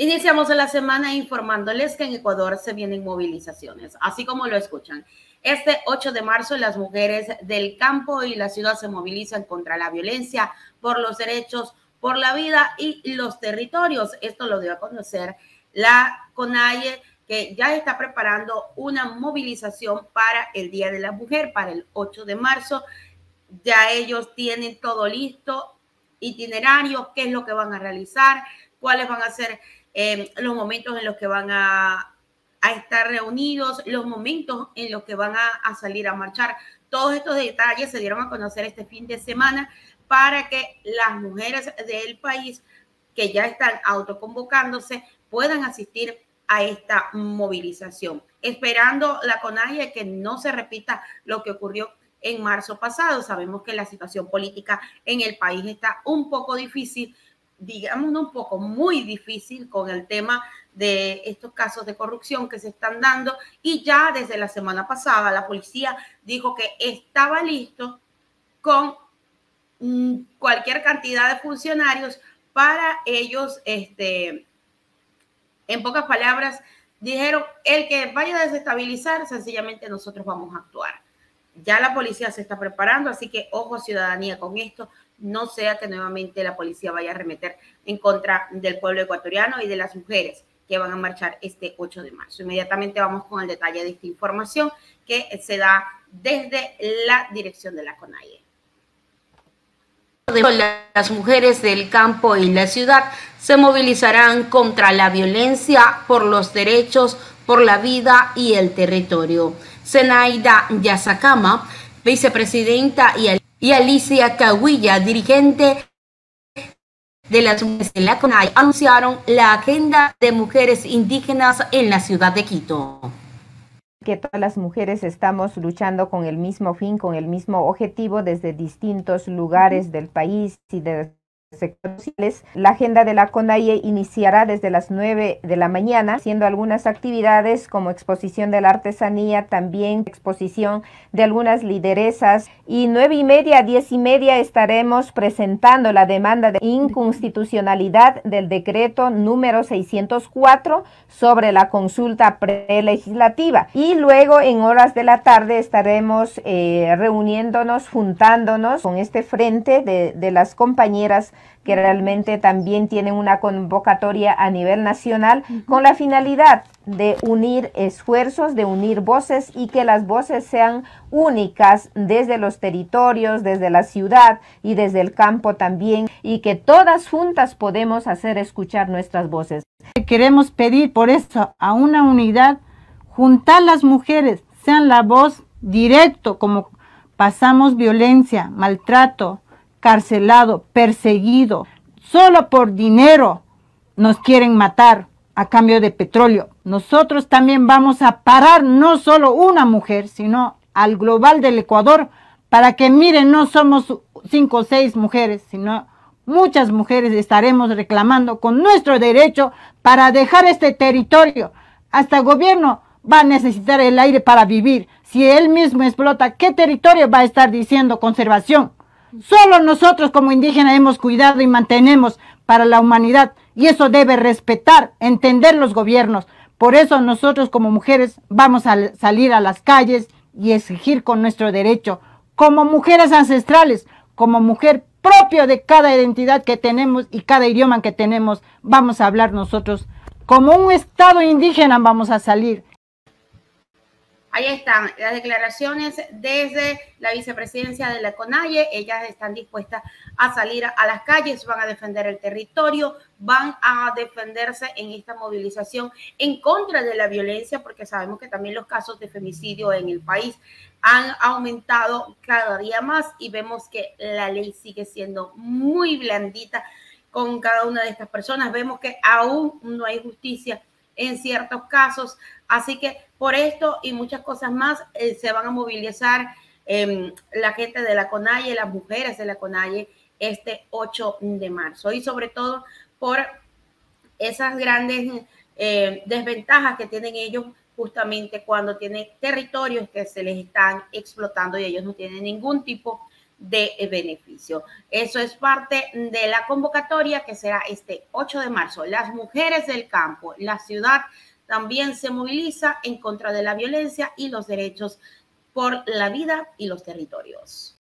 Iniciamos la semana informándoles que en Ecuador se vienen movilizaciones, así como lo escuchan. Este 8 de marzo las mujeres del campo y la ciudad se movilizan contra la violencia por los derechos, por la vida y los territorios. Esto lo dio a conocer la CONAIE, que ya está preparando una movilización para el Día de la Mujer, para el 8 de marzo. Ya ellos tienen todo listo, itinerarios, qué es lo que van a realizar, cuáles van a ser los momentos en los que van a, estar reunidos, los momentos en los que van a, salir a marchar. Todos estos detalles se dieron a conocer este fin de semana para que las mujeres del país que ya están autoconvocándose puedan asistir a esta movilización, esperando la CONAIE que no se repita lo que ocurrió en marzo pasado. Sabemos que la situación política en el país está un poco difícil, digamos, un poco muy difícil con el tema de estos casos de corrupción que se están dando y ya desde la semana pasada la policía dijo que estaba listo con mm, cualquier cantidad de funcionarios para ellos, este, en pocas palabras, dijeron, el que vaya a desestabilizar, sencillamente nosotros vamos a actuar. Ya la policía se está preparando, así que ojo ciudadanía con esto no sea que nuevamente la policía vaya a remeter en contra del pueblo ecuatoriano y de las mujeres que van a marchar este 8 de marzo. Inmediatamente vamos con el detalle de esta información que se da desde la dirección de la CONAIE. Las mujeres del campo y la ciudad se movilizarán contra la violencia por los derechos, por la vida y el territorio. Zenaida Yazacama, vicepresidenta y Alicia Cahuilla, dirigente de las la CONAI, anunciaron la agenda de mujeres indígenas en la ciudad de Quito. Que todas las mujeres estamos luchando con el mismo fin, con el mismo objetivo desde distintos lugares del país y de sectores La agenda de la CONAIE iniciará desde las 9 de la mañana, haciendo algunas actividades como exposición de la artesanía, también exposición de algunas lideresas. Y nueve y media, diez y media estaremos presentando la demanda de inconstitucionalidad del decreto número 604 sobre la consulta prelegislativa. Y luego en horas de la tarde estaremos eh, reuniéndonos, juntándonos con este frente de, de las compañeras que realmente también tienen una convocatoria a nivel nacional con la finalidad de unir esfuerzos, de unir voces y que las voces sean únicas desde los territorios, desde la ciudad y desde el campo también y que todas juntas podemos hacer escuchar nuestras voces. Queremos pedir por eso a una unidad, juntar las mujeres, sean la voz directo como pasamos violencia, maltrato, carcelado, perseguido, solo por dinero nos quieren matar a cambio de petróleo. Nosotros también vamos a parar no solo una mujer, sino al global del Ecuador, para que miren, no somos cinco o seis mujeres, sino muchas mujeres estaremos reclamando con nuestro derecho para dejar este territorio. Hasta el gobierno va a necesitar el aire para vivir. Si él mismo explota, ¿qué territorio va a estar diciendo conservación? Solo nosotros como indígenas hemos cuidado y mantenemos para la humanidad y eso debe respetar, entender los gobiernos. Por eso nosotros como mujeres vamos a salir a las calles y exigir con nuestro derecho, como mujeres ancestrales, como mujer propio de cada identidad que tenemos y cada idioma que tenemos, vamos a hablar nosotros. Como un Estado indígena vamos a salir Ahí están las declaraciones desde la vicepresidencia de la CONAIE. Ellas están dispuestas a salir a las calles, van a defender el territorio, van a defenderse en esta movilización en contra de la violencia, porque sabemos que también los casos de femicidio en el país han aumentado cada día más y vemos que la ley sigue siendo muy blandita con cada una de estas personas. Vemos que aún no hay justicia en ciertos casos. Así que por esto y muchas cosas más eh, se van a movilizar em, la gente de la CONAIE, las mujeres de la CONAIE este 8 de marzo y sobre todo por esas grandes eh, desventajas que tienen ellos justamente cuando tienen territorios que se les están explotando y ellos no tienen ningún tipo de beneficio. Eso es parte de la convocatoria que será este 8 de marzo. Las mujeres del campo, la ciudad también se moviliza en contra de la violencia y los derechos por la vida y los territorios.